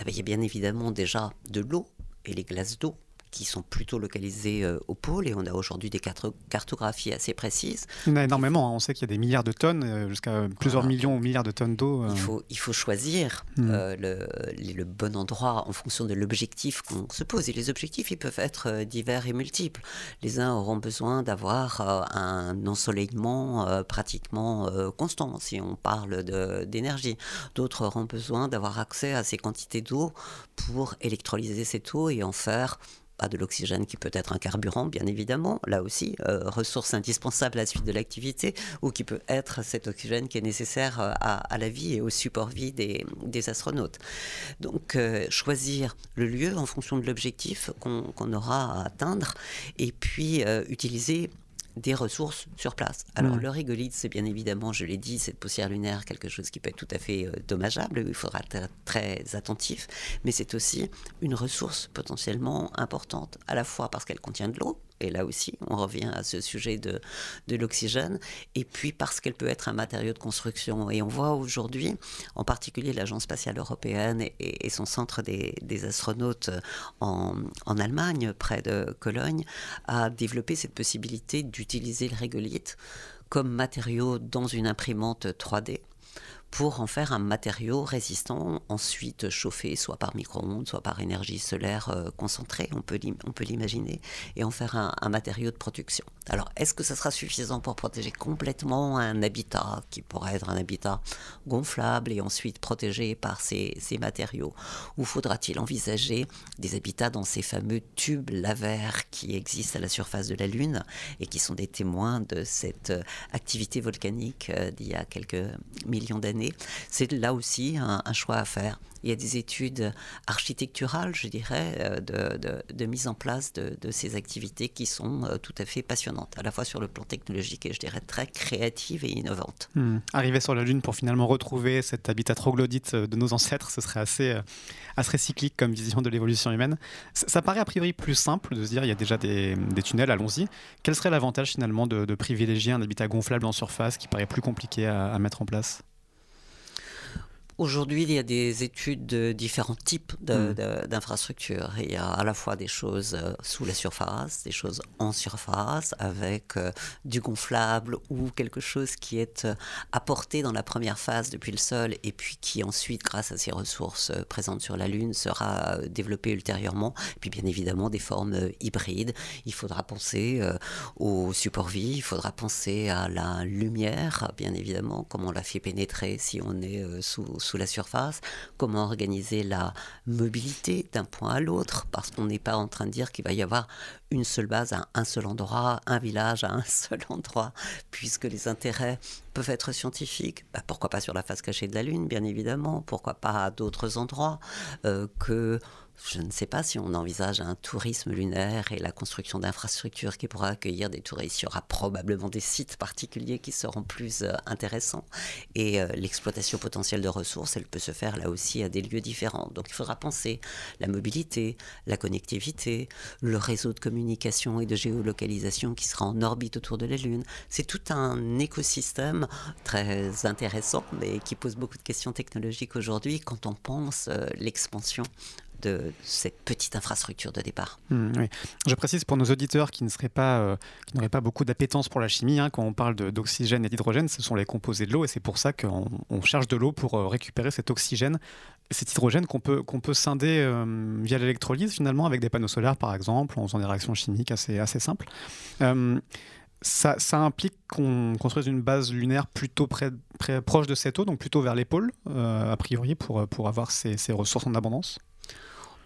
Eh Il y a bien évidemment déjà de l'eau et les glaces d'eau qui sont plutôt localisés euh, au pôle et on a aujourd'hui des cartographies assez précises. Il y en a énormément, hein. on sait qu'il y a des milliards de tonnes, euh, jusqu'à plusieurs millions ou milliards de tonnes d'eau. Il, faut, il faut choisir hmm. le, le, bon endroit en fonction de l'objectif qu'on se pose. Et les objectifs, ils peuvent être divers et multiples. Les uns auront besoin d'avoir un ensoleillement pratiquement constant, si on parle d'énergie. D'autres auront besoin d'avoir accès à ces quantités d'eau pour électrolyser cette eau et en faire pas de l'oxygène qui peut être un carburant, bien évidemment, là aussi, euh, ressource indispensable à la suite de l'activité, ou qui peut être cet oxygène qui est nécessaire euh, à, la vie et au support vie des, astronautes. Donc, euh, choisir le lieu en fonction de l'objectif qu'on aura à atteindre, et puis utiliser des ressources sur place. Alors mm. le régolithe, c'est bien évidemment, je l'ai dit, cette poussière lunaire, quelque chose qui peut être tout à fait euh, dommageable, il faudra être très attentif, mais c'est aussi une ressource potentiellement importante, à la fois parce qu'elle contient de l'eau, et là aussi, on revient à ce sujet de, de l'oxygène, et puis parce qu'elle peut être un matériau de construction. Et on voit aujourd'hui, en particulier l'Agence spatiale européenne et, son centre des, des astronautes en, en, Allemagne, près de Cologne, a développé cette possibilité d'utiliser le régolithe comme matériau dans une imprimante 3D pour en faire un matériau résistant, ensuite chauffé soit par micro-ondes, soit par énergie solaire euh, concentrée, on peut, l'imaginer, et en faire un, matériau de production. Alors, est-ce que ça sera suffisant pour protéger complètement un habitat qui pourrait être un habitat gonflable et ensuite protégé par ces, ces matériaux? Ou faudra-t-il envisager des habitats dans ces fameux tubes lavaires qui existent à la surface de la Lune et qui sont des témoins de cette euh, activité volcanique euh, d'il y a quelques millions d'années? C'est là aussi un, choix à faire. Il y a des études architecturales, je dirais, euh, de, mise en place de, ces activités qui sont euh, tout à fait passionnantes, à la fois sur le plan technologique et je dirais très créatives et innovantes. Hmm. Arriver sur la Lune pour finalement retrouver cet habitat troglodyte euh, de nos ancêtres, ce serait assez, assez cyclique comme vision de l'évolution humaine. Ça, paraît a priori plus simple de se dire il y a déjà des, tunnels, allons-y. Quel serait l'avantage finalement de, privilégier un habitat gonflable en surface qui paraît plus compliqué à mettre en place? Aujourd'hui, il y a des études de différents types hmm. d'infrastructures. Il y a à la fois des choses euh, sous la surface, des choses en surface, avec euh, du gonflable ou quelque chose qui est euh, apporté dans la première phase depuis le sol et puis qui ensuite, grâce à ces ressources présentes sur la Lune, sera développé ultérieurement. Et puis bien évidemment des formes hybrides. Il faudra penser au support vie, il faudra penser à la lumière, bien évidemment, comment on la fait pénétrer si on est sous sous la surface, comment organiser la mobilité d'un point à l'autre, parce qu'on n'est pas en train de dire qu'il va y avoir une seule base à un seul endroit, un village à un seul endroit, puisque les intérêts peuvent être scientifiques. Bah, pourquoi pas sur la face cachée de la Lune, bien évidemment, pourquoi pas à d'autres endroits euh, que je ne sais pas si on envisage un tourisme lunaire et la construction d'infrastructures qui pourra accueillir des touristes. Il y aura probablement des sites particuliers qui seront plus euh, intéressants. Et euh, l'exploitation potentielle de ressources, elle peut se faire là aussi à des lieux différents. Donc il faudra penser la mobilité, la connectivité, le réseau de communication et de géolocalisation qui sera en orbite autour de la Lune. C'est tout un écosystème très intéressant, mais qui pose beaucoup de questions technologiques aujourd'hui quand on pense euh, l'expansion de cette petite infrastructure de départ. Hmm, Je précise pour nos auditeurs qui pas, euh, n'auraient pas beaucoup d'appétence pour la chimie, hein, quand on parle d'oxygène et d'hydrogène, ce sont les composés de l'eau et c'est pour ça qu'on on cherche de l'eau pour euh, récupérer cet oxygène, cet hydrogène qu'on peut, peut scinder euh, via l'électrolyse finalement avec des panneaux solaires par exemple, en faisant des réactions chimiques assez, assez simples. Ça, implique qu'on construise une base lunaire plutôt près, proche de cette eau, donc plutôt vers les pôles, a priori, pour, pour avoir ces ressources en abondance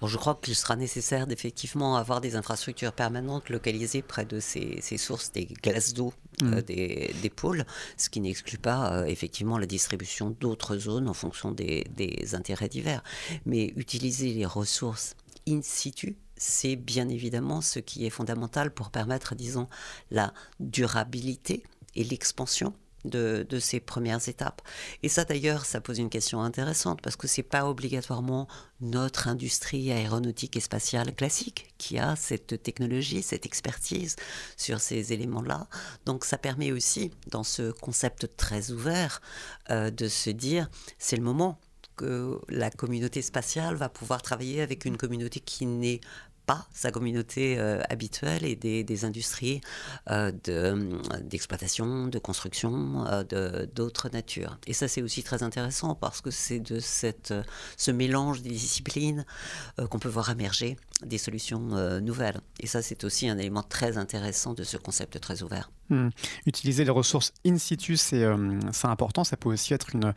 je crois qu'il sera nécessaire d'effectivement avoir des infrastructures permanentes localisées près de ces, sources des glaces d'eau euh, mmh. des, pôles, ce qui n'exclut pas euh, effectivement la distribution d'autres zones en fonction des, des intérêts divers. Mais utiliser les ressources in situ, c'est bien évidemment ce qui est fondamental pour permettre, disons, la durabilité et l'expansion de, ces premières étapes. Et ça d'ailleurs, ça pose une question intéressante parce que c'est pas obligatoirement notre industrie aéronautique et spatiale classique qui a cette technologie, cette expertise sur ces éléments-là. Donc ça permet aussi, dans ce concept très ouvert, euh, de se dire c'est le moment que la communauté spatiale va pouvoir travailler avec une communauté qui n'est sa communauté habituelle et des, industries d'exploitation, de, construction, d'autres natures. Et ça, c'est aussi très intéressant parce que c'est de cette, ce mélange des disciplines qu'on peut voir émerger des solutions nouvelles. Et ça, c'est aussi un élément très intéressant de ce concept très ouvert. Hmm. Utiliser les ressources in situ, c'est important. Ça peut aussi être une,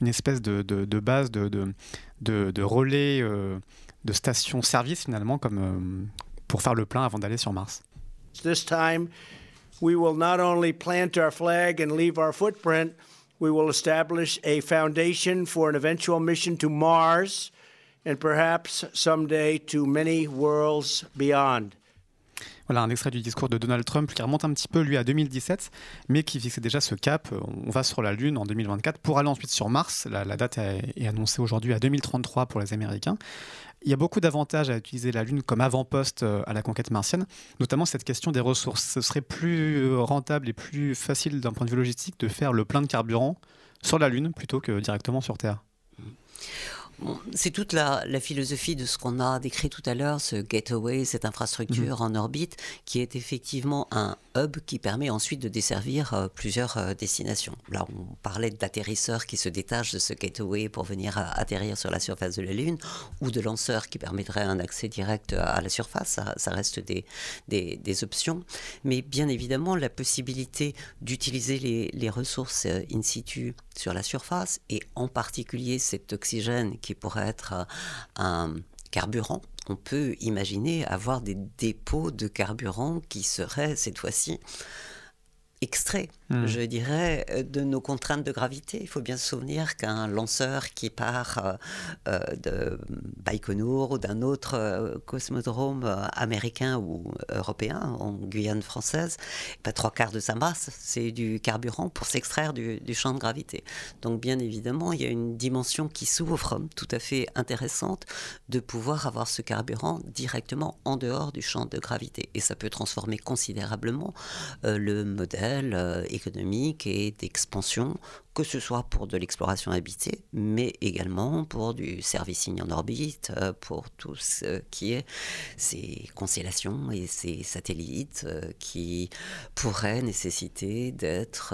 une espèce de, de, de base, de, relais, euh, de station-service finalement, comme euh, pour faire le plein avant d'aller sur Mars. This time, we will not only plant our flag and leave our footprint, we will establish a foundation for an eventual mission to Mars and perhaps someday to many worlds beyond. Voilà un extrait du discours de Donald Trump qui remonte un petit peu lui à 2017, mais qui fixait déjà ce cap. On va sur la Lune en 2024 pour aller ensuite sur Mars. La, date est annoncée aujourd'hui à 2033 pour les Américains. Il y a beaucoup d'avantages à utiliser la Lune comme avant-poste euh, à la conquête martienne, notamment cette question des ressources. Ce serait plus rentable et plus facile d'un point de vue logistique de faire le plein de carburant sur la Lune plutôt que directement sur Terre c'est toute la, philosophie de ce qu'on a décrit tout à l'heure, ce gateway, cette infrastructure mhm. en orbite, qui est effectivement un hub qui permet ensuite de desservir euh, plusieurs euh, destinations. Là, on parlait d'atterrisseurs qui se détachent de ce gateway pour venir euh, atterrir sur la surface de la Lune, ou de lanceurs qui permettraient un accès direct à la surface. Ça, reste des, des, options. Mais bien évidemment, la possibilité d'utiliser les, les ressources in situ sur la surface, et en particulier cet oxygène qui pourrait être euh, un carburant, on peut imaginer avoir des dépôts de carburant qui seraient cette fois-ci extraits Hmm. je dirais, euh, de nos contraintes de gravité. Il faut bien se souvenir qu'un lanceur qui part euh, euh, de Baïkonour ou d'un autre cosmodrome américain ou européen en Guyane française, pas trois quarts de sa masse, c'est du carburant pour s'extraire du, champ de gravité. Donc bien évidemment, il y a une dimension qui s'ouvre tout à fait intéressante de pouvoir avoir ce carburant directement en dehors du champ de gravité. Et ça peut transformer considérablement le modèle économique et d'expansion que ce soit pour de l'exploration habitée, mais également pour du servicing en orbite, euh, pour tout ce qui est ces constellations et ces satellites euh, qui pourraient nécessiter d'être,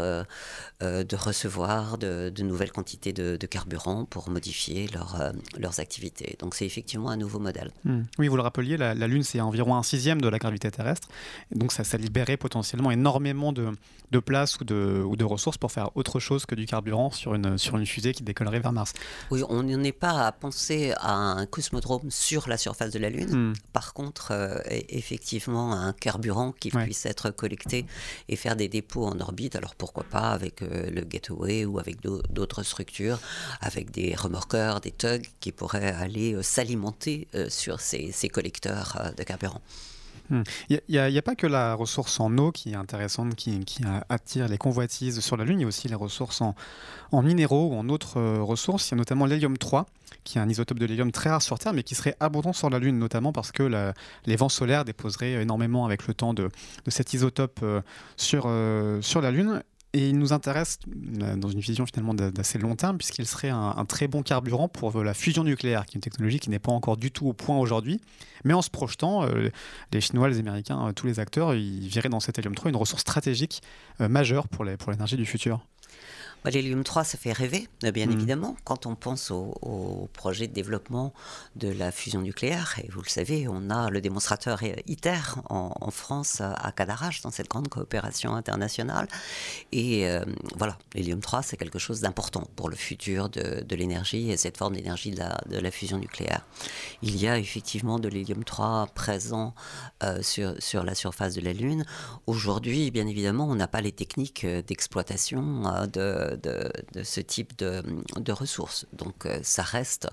euh, de recevoir de, nouvelles quantités de, carburant pour modifier leur, leurs activités. Donc c'est effectivement un nouveau modèle. Hmm. Oui, vous le rappeliez, la, Lune c'est environ un sixième de la gravité terrestre, donc ça, ça libérait potentiellement énormément de, de place ou de, ou de ressources pour faire autre chose que du carburant sur une, sur une fusée qui décollerait vers Mars. Oui, on n'est pas à penser à un cosmodrome sur la surface de la Lune. Hmm. Par contre, euh, effectivement, un carburant qui puisse être collecté et faire des dépôts en orbite. Alors pourquoi pas avec euh, le Gateway ou avec d'autres structures, avec des remorqueurs, des tugs qui pourraient aller euh, s'alimenter sur ces, ces collecteurs de carburant. Il hmm. n'y a, pas que la ressource en eau qui est intéressante, qui, attire les convoitises sur la Lune, il y a aussi les ressources en, minéraux ou en autres euh, ressources. Il y a notamment l'hélium 3, qui est un isotope de l'hélium très rare sur Terre, mais qui serait abondant sur la Lune, notamment parce que les vents solaires déposeraient énormément avec le temps de, cet isotope euh, euh, sur la Lune. Et il nous intéresse euh, dans une vision finalement d'assez long terme, puisqu'il serait un, très bon carburant pour la fusion nucléaire, qui est une technologie qui n'est pas encore du tout au point aujourd'hui. Mais en se projetant, euh, les Chinois, les Américains, euh, tous les acteurs, ils verraient dans cet hélium 3 une ressource stratégique majeure pour l'énergie du futur. L'hélium 3, ça fait rêver, euh, bien mm. évidemment, quand on pense au, projet de développement de la fusion nucléaire. Et vous le savez, on a le démonstrateur ITER en, France, à Cadarache, dans cette grande coopération internationale. Et euh, voilà, l'hélium 3, c'est quelque chose d'important pour le futur de, l'énergie et cette forme d'énergie de la, fusion nucléaire. Il y a effectivement de l'hélium 3 présent euh, sur, sur la surface de la Lune. Aujourd'hui, bien évidemment, on n'a pas les techniques d'exploitation de de, ce type de, ressources. Donc euh, ça reste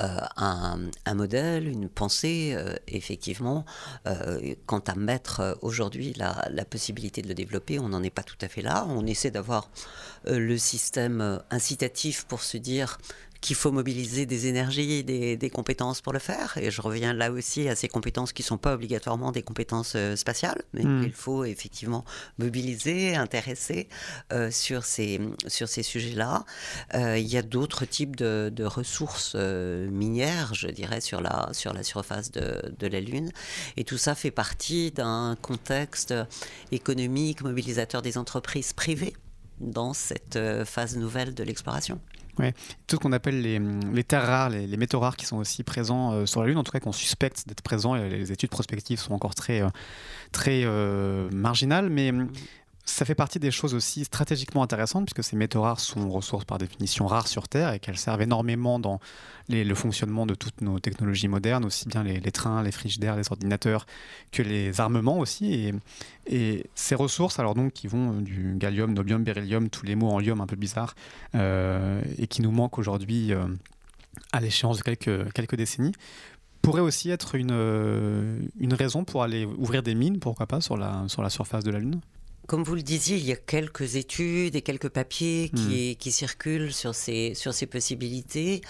euh, un, modèle, une pensée, euh, effectivement. quant à mettre aujourd'hui la, la, possibilité de le développer, on n'en est pas tout à fait là. On essaie d'avoir le système incitatif pour se dire qu'il faut mobiliser des énergies, des, des, compétences pour le faire. Et je reviens là aussi à ces compétences qui ne sont pas obligatoirement des compétences spatiales, mais mmh. qu'il faut effectivement mobiliser, intéresser sur ces, sur ces sujets-là. il y a d'autres types de, de ressources minières, je dirais, sur la, sur la surface de, de la Lune. Et tout ça fait partie d'un contexte économique mobilisateur des entreprises privées dans cette euh, phase nouvelle de l'exploration. Tout ce qu'on appelle les, terres rares, les, métaux rares qui sont aussi présents euh, sur la Lune, en tout cas qu'on suspecte d'être présents, les études prospectives sont encore très, euh, très marginales, mais ça fait partie des choses aussi stratégiquement intéressantes, puisque ces métaux rares sont ressources par définition rares sur Terre et qu'elles servent énormément dans le fonctionnement de toutes nos technologies modernes, aussi bien les, trains, les frigidaires, les ordinateurs, que les armements aussi. Et, ces ressources, alors donc, qui vont du gallium, nobium, beryllium, tous les mots en lium un peu bizarres, euh, et qui nous manquent aujourd'hui euh, à l'échéance de quelques, décennies, pourraient aussi être une, euh, une raison pour aller ouvrir des mines, pourquoi pas, sur la surface de la Lune? Comme vous le disiez, il y a quelques études et quelques papiers qui, hmm. qui circulent sur ces, sur ces possibilités.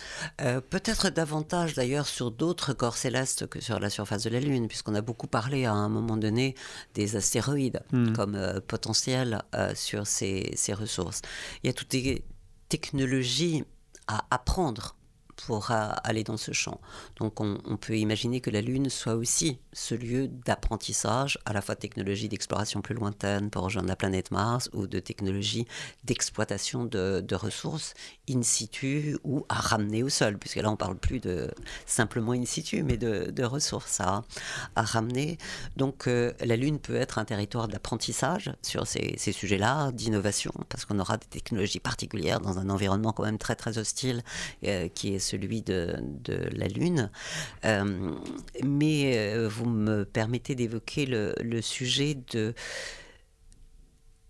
Euh, peut-être davantage d'ailleurs sur d'autres corps célestes que sur la surface de la Lune, puisqu'on a beaucoup parlé à un moment donné des astéroïdes hmm. comme euh, potentiel euh, sur ces, ces ressources. Il y a toutes les technologies à apprendre pour aller dans ce champ. Donc on, peut imaginer que la Lune soit aussi ce lieu d'apprentissage, à la fois de technologie d'exploration plus lointaine pour rejoindre la planète Mars, ou de technologie d'exploitation de, ressources in situ ou à ramener au sol, puisque là on parle plus de simplement in situ, mais de, ressources à, ramener. Donc euh, la Lune peut être un territoire d'apprentissage sur ces, ces sujets-là, d'innovation, parce qu'on aura des technologies particulières dans un environnement quand même très très hostile euh, qui est celui de, la Lune. Euh, mais euh, vous me permettez d'évoquer le, sujet de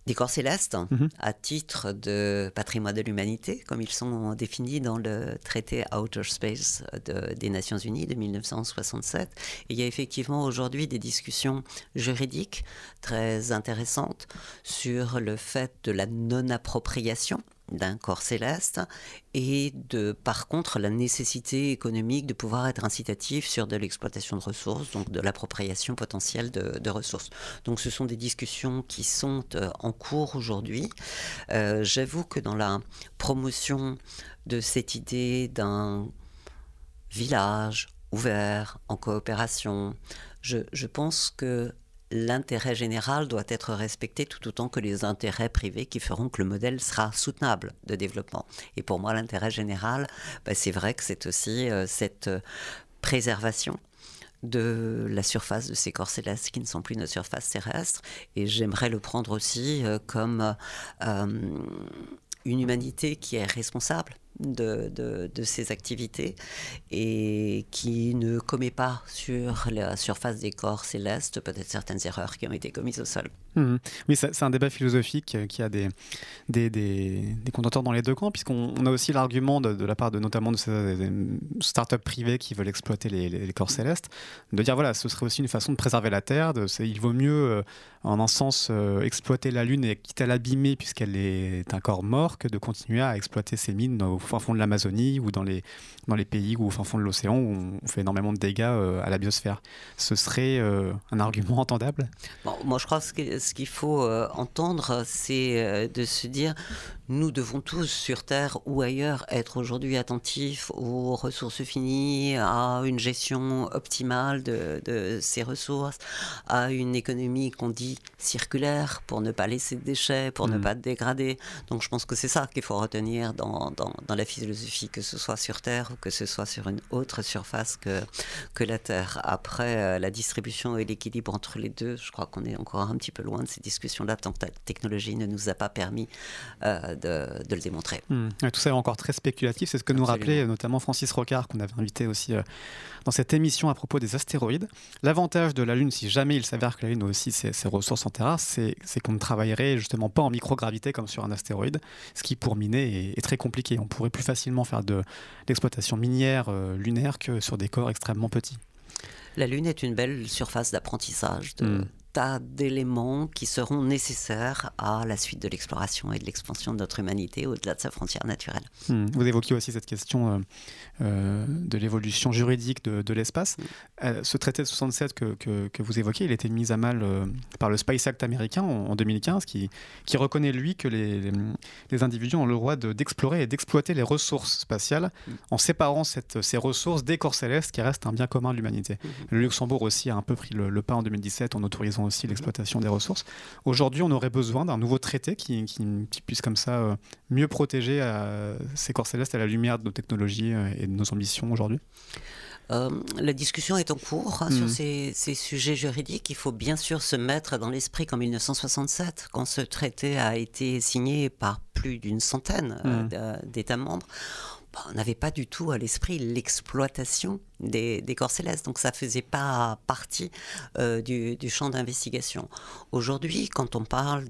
des corps célestes mhm. à titre de patrimoine de l'humanité, comme ils sont définis dans le traité Outer Space des Nations Unies de 1967. Et il y a effectivement aujourd'hui des discussions juridiques très intéressantes sur le fait de la non-appropriation d'un corps céleste et de par contre la nécessité économique de pouvoir être incitatif sur de l'exploitation de ressources, donc de l'appropriation potentielle de, ressources. Donc ce sont des discussions qui sont euh, en cours aujourd'hui. Euh, j'avoue que dans la promotion de cette idée d'un village ouvert, en coopération, je, je pense que l'intérêt général doit être respecté tout autant que les intérêts privés qui feront que le modèle sera soutenable de développement. Et pour moi, l'intérêt général, bah, c'est vrai que c'est aussi euh, cette euh, préservation de la surface de ces corps célestes qui ne sont plus nos surfaces terrestres. Et j'aimerais le prendre aussi euh, comme une humanité qui est responsable de, de, ces activités et qui ne commet pas sur la surface des corps célestes peut-être certaines erreurs qui ont été commises au sol. Mmh. Oui, c'est un débat philosophique qui a des, des, des, des dans les deux camps, puisqu'on a aussi l'argument de, la part de notamment de ces startups privées qui veulent exploiter les, corps célestes, de dire voilà, ce serait aussi une façon de préserver la Terre, de, il vaut mieux euh, en un sens euh, exploiter la Lune et quitte à l'abîmer puisqu'elle est un corps mort que de continuer à exploiter ces mines au fin fond de l'Amazonie ou dans les, dans les pays ou au fin fond de l'océan où on fait énormément de dégâts euh, à la biosphère. Ce serait un argument entendable? Bon, Moi je crois que ce qu'il faut euh, entendre, c'est euh, de se dire nous devons tous sur Terre ou ailleurs être aujourd'hui attentifs aux ressources finies, à une gestion optimale de, ces ressources, à une économie qu'on dit circulaire pour ne pas laisser de déchets, pour ne mm. pas dégrader. Donc je pense que c'est ça qu'il faut retenir dans, dans, la philosophie, que ce soit sur Terre ou que ce soit sur une autre surface que, que la Terre. Après, euh, la distribution et l'équilibre entre les deux, je crois qu'on est encore un petit peu loin de ces discussions-là tant que la technologie ne nous a pas permis euh, de, le démontrer. Hmm. tout ça est encore très spéculatif. C'est ce que nous rappelait notamment Francis Rocard, qu'on avait invité aussi euh, dans cette émission à propos des astéroïdes. L'avantage de la Lune, si jamais il s'avère que la Lune a aussi ses, ressources en terre, c'est qu'on ne travaillerait justement pas en microgravité comme sur un astéroïde, ce qui pour miner est, très compliqué. On pourrait plus facilement faire de l'exploitation minière euh, lunaire que sur des corps extrêmement petits. La Lune est une belle surface d'apprentissage de, hmm tas d'éléments qui seront nécessaires à la suite de l'exploration et de l'expansion de notre humanité au-delà de sa frontière naturelle. Hmm. Vous évoquiez aussi cette question euh, euh, de l'évolution juridique de, l'espace. Euh, ce traité de 67 que, que, vous évoquez, il a été mis à mal par le Space Act américain en, 2015, qui, qui, reconnaît, lui, que les, les, individus ont le droit d'explorer et d'exploiter les ressources spatiales en séparant cette, ces ressources des corps célestes qui restent un bien commun de l'humanité. Le Luxembourg aussi a un peu pris le, le pas en 2017 en autorisant aussi l'exploitation des ressources. Aujourd'hui, on aurait besoin d'un nouveau traité qui, puisse comme ça euh, mieux protéger euh, ces corps célestes à la lumière de nos technologies euh, et de nos ambitions aujourd'hui? La discussion est en cours hein, sur hmm. ces, sujets juridiques. Il faut bien sûr se mettre dans l'esprit qu'en 1967, quand ce traité a été signé par plus d'une centaine hmm. d'États membres, on n'avait pas du tout à l'esprit l'exploitation des, corps célestes, donc ça ne faisait pas partie euh, du, champ d'investigation. Aujourd'hui, quand on parle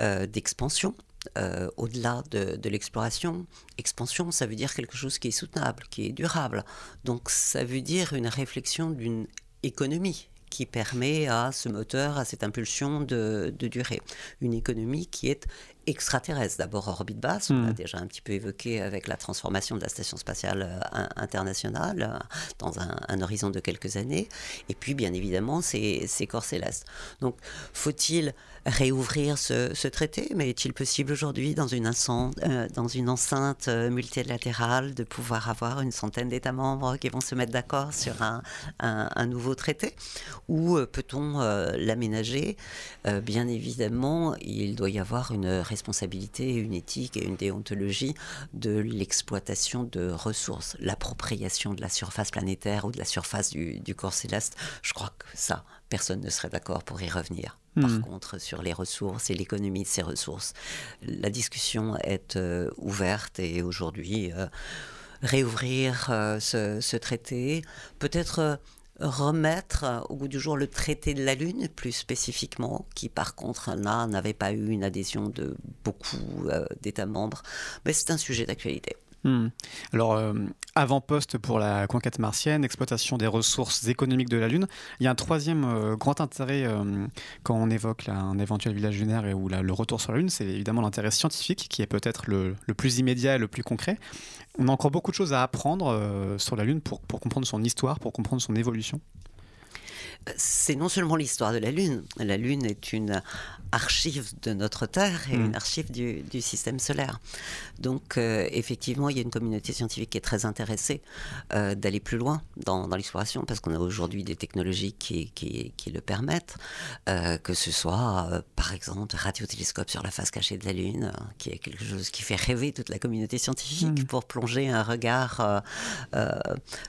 euh, d'expansion, euh, au-delà de, de l'exploration, expansion, ça veut dire quelque chose qui est soutenable, qui est durable. Donc ça veut dire une réflexion d'une économie qui permet à ce moteur, à cette impulsion de, de durer. Une économie qui est extraterrestre. D'abord orbite basse, on l'a hmm. déjà un petit peu évoqué avec la transformation de la station spatiale euh, internationale euh, dans un, horizon de quelques années. Et puis, bien évidemment, ces, ces corps célestes. Donc, faut-il réouvrir ce, traité Mais est-il possible aujourd'hui, dans, une euh, enceinte multilatérale, de pouvoir avoir une centaine d'États membres qui vont se mettre d'accord sur un, un, nouveau traité? Ou peut-on l'aménager? Bien évidemment, il doit y avoir une responsabilité, une éthique et une déontologie de l'exploitation de ressources, l'appropriation de la surface planétaire ou de la surface du, corps céleste. Je crois que ça, personne ne serait d'accord pour y revenir. Par hmm. contre, sur les ressources et l'économie de ces ressources, la discussion est euh, ouverte et aujourd'hui, euh, réouvrir euh, ce, ce, traité, peut-être remettre au bout du jour le traité de la Lune, plus spécifiquement, qui par contre là n'avait pas eu une adhésion de beaucoup d'États membres. Mais c'est un sujet d'actualité. Hmm. Alors, euh, avant-poste pour la conquête martienne, exploitation des ressources économiques de la Lune. Il y a un troisième grand intérêt quand on évoque un éventuel village lunaire et ou le retour sur la Lune, c'est évidemment l'intérêt scientifique qui est peut-être le, plus immédiat et le plus concret on a encore beaucoup de choses à apprendre euh, sur la Lune pour comprendre son histoire, pour comprendre son évolution c'est non seulement l'histoire de la Lune, la Lune est une archive de notre Terre et une mm. archive du, système solaire. Donc euh, effectivement, il y a une communauté scientifique qui est très intéressée euh, d'aller plus loin dans, l'exploration parce qu'on a aujourd'hui des technologies qui, qui, le permettent, euh, que ce soit par exemple radiotélescope sur la face cachée de la Lune, qui est quelque chose qui fait rêver toute la communauté scientifique mm. pour plonger un regard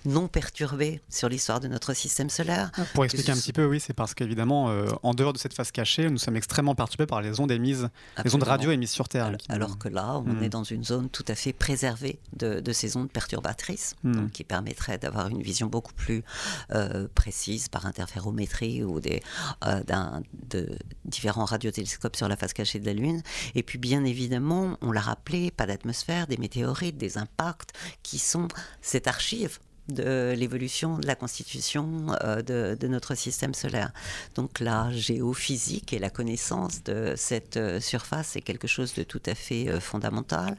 non perturbé sur l'histoire de notre système solaire. Pour expliquer un petit peu, oui, c'est parce qu'évidemment, en dehors de cette face cachée, nous sommes extrêmement perturbé par les ondes émises, les ondes radio émises sur Terre. Alors, que là, on hmm. est dans une zone tout à fait préservée de, ces ondes perturbatrices, hmm. qui permettraient d'avoir une vision beaucoup plus euh, précise par interférométrie ou des, euh, de différents radiotélescopes sur la face cachée de la Lune. Et puis, bien évidemment, on l'a rappelé, pas d'atmosphère, des météorites, des impacts qui sont cette archive de l'évolution de la constitution euh, de, notre système solaire. Donc la géophysique et la connaissance de cette euh, surface est quelque chose de tout à fait euh, fondamental.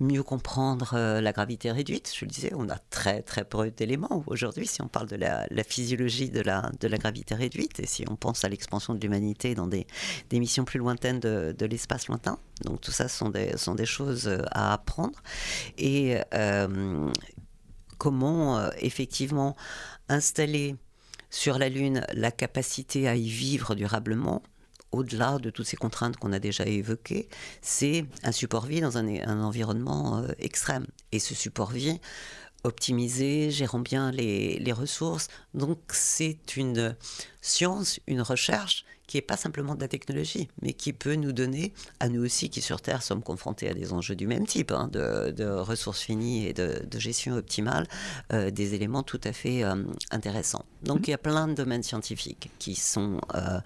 Mieux comprendre la gravité réduite, je le disais, on a très très peu d'éléments aujourd'hui si on parle de la, physiologie de la, de la gravité réduite et si on pense à l'expansion de l'humanité dans des, des, missions plus lointaines de, de l'espace lointain. Donc tout ça sont des, sont des choses à apprendre. Et comment euh, effectivement installer sur la Lune la capacité à y vivre durablement, au-delà de toutes ces contraintes qu'on a déjà évoquées, c'est un support vie dans un, environnement euh, extrême. Et ce support vie, optimisé, gérant bien les, les ressources. Donc c'est une science, une recherche qui n'est pas simplement de la technologie, mais qui peut nous donner, à nous aussi qui sur Terre sommes confrontés à des enjeux du même type, hein, de, ressources finies et de, gestion optimale, euh, des éléments tout à fait euh, intéressants. Donc mmh. il y a plein de domaines scientifiques qui sont euh,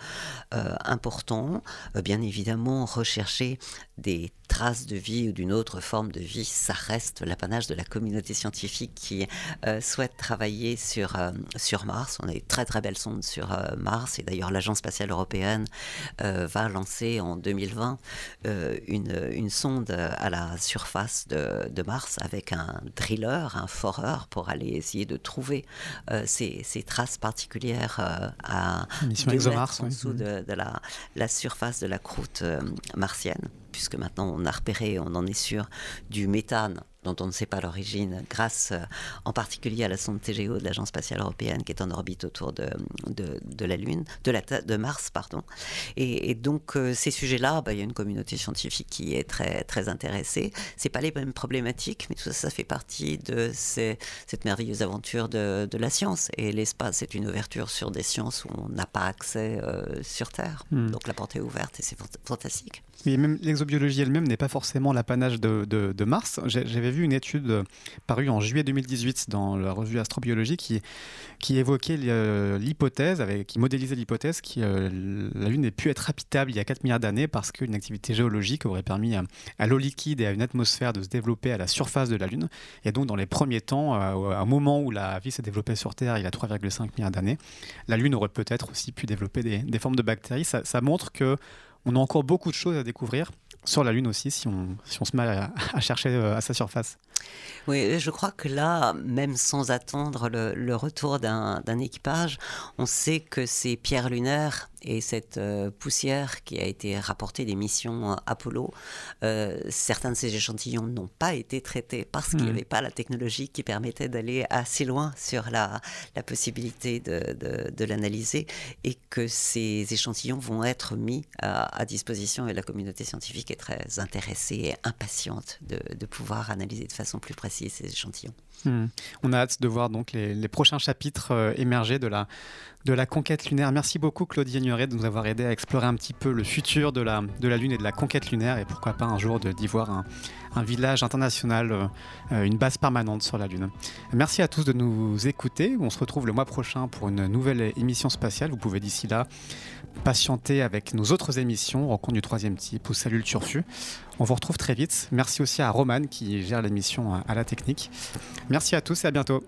importants. bien évidemment, rechercher des traces de vie ou d'une autre forme de vie, ça reste l'apanage de la communauté scientifique qui souhaite travailler sur, sur Mars. On a une très très belle sonde sur, Mars. Et d'ailleurs, l'Agence spatiale européenne va lancer en 2020 une, une, sonde à la surface de, de, Mars avec un driller, un foreur, pour aller essayer de trouver ces, ces, traces particulières à mission ExoMars, en dessous de, de la, la, surface de la croûte martienne puisque maintenant on a repéré, on en est sûr, du méthane dont on ne sait pas l'origine, grâce euh, en particulier à la sonde TGO de l'Agence spatiale européenne qui est en orbite autour de, de, la Lune, de, la, de Mars, pardon. Et, donc euh, ces sujets-là, bah, il y a une communauté scientifique qui est très très intéressée. C'est pas les mêmes problématiques, mais tout ça, ça fait partie de cette merveilleuse aventure de, la science. Et l'espace, c'est une ouverture sur des sciences où on n'a pas accès euh, sur Terre. Hmm. Donc la porte est ouverte et c'est fantastique. Mais même l'exobiologie elle-même n'est pas forcément l'apanage de, Mars. J'avais vu une étude euh, parue en juillet 2018 dans la revue Astrobiologie qui, qui évoquait euh, l'hypothèse, qui modélisait l'hypothèse que euh, la Lune ait pu être habitable il y a 4 milliards d'années parce qu'une activité géologique aurait permis à, l'eau liquide et à une atmosphère de se développer à la surface de la Lune. Et donc, dans les premiers temps, à un moment où la vie s'est développée sur Terre il y a 3,5 milliards d'années, la Lune aurait peut-être aussi pu développer des, des formes de bactéries. Ça, ça montre que on a encore beaucoup de choses à découvrir sur la Lune aussi si on, si on se met à chercher euh, à sa surface. Oui, je crois que là, même sans attendre le, retour d'un équipage, on sait que ces pierres lunaires et cette euh, poussière qui a été rapportée des missions Apollo, euh, certains de ces échantillons n'ont pas été traités parce qu'il n'y hmm. avait pas la technologie qui permettait d'aller assez loin sur la, la possibilité de, de, l'analyser et que ces échantillons vont être mis à, disposition et la communauté scientifique très intéressée et impatiente de, de pouvoir analyser de façon plus précise ces échantillons. Hmm. On a hâte de voir donc les, prochains chapitres euh, émerger de la, de la conquête lunaire. Merci beaucoup Claudie Ignoret de nous avoir aidé à explorer un petit peu le futur de la, de la Lune et de la conquête lunaire et pourquoi pas un jour d'y voir un, un, village international, euh, euh, une base permanente sur la Lune. Merci à tous de nous écouter. On se retrouve le mois prochain pour une nouvelle émission spatiale. Vous pouvez d'ici là patienter avec nos autres émissions, Rencontre du troisième type ou Salut le Turfu. On vous retrouve très vite. Merci aussi à Roman qui gère l'émission à la technique. Merci à tous et à bientôt.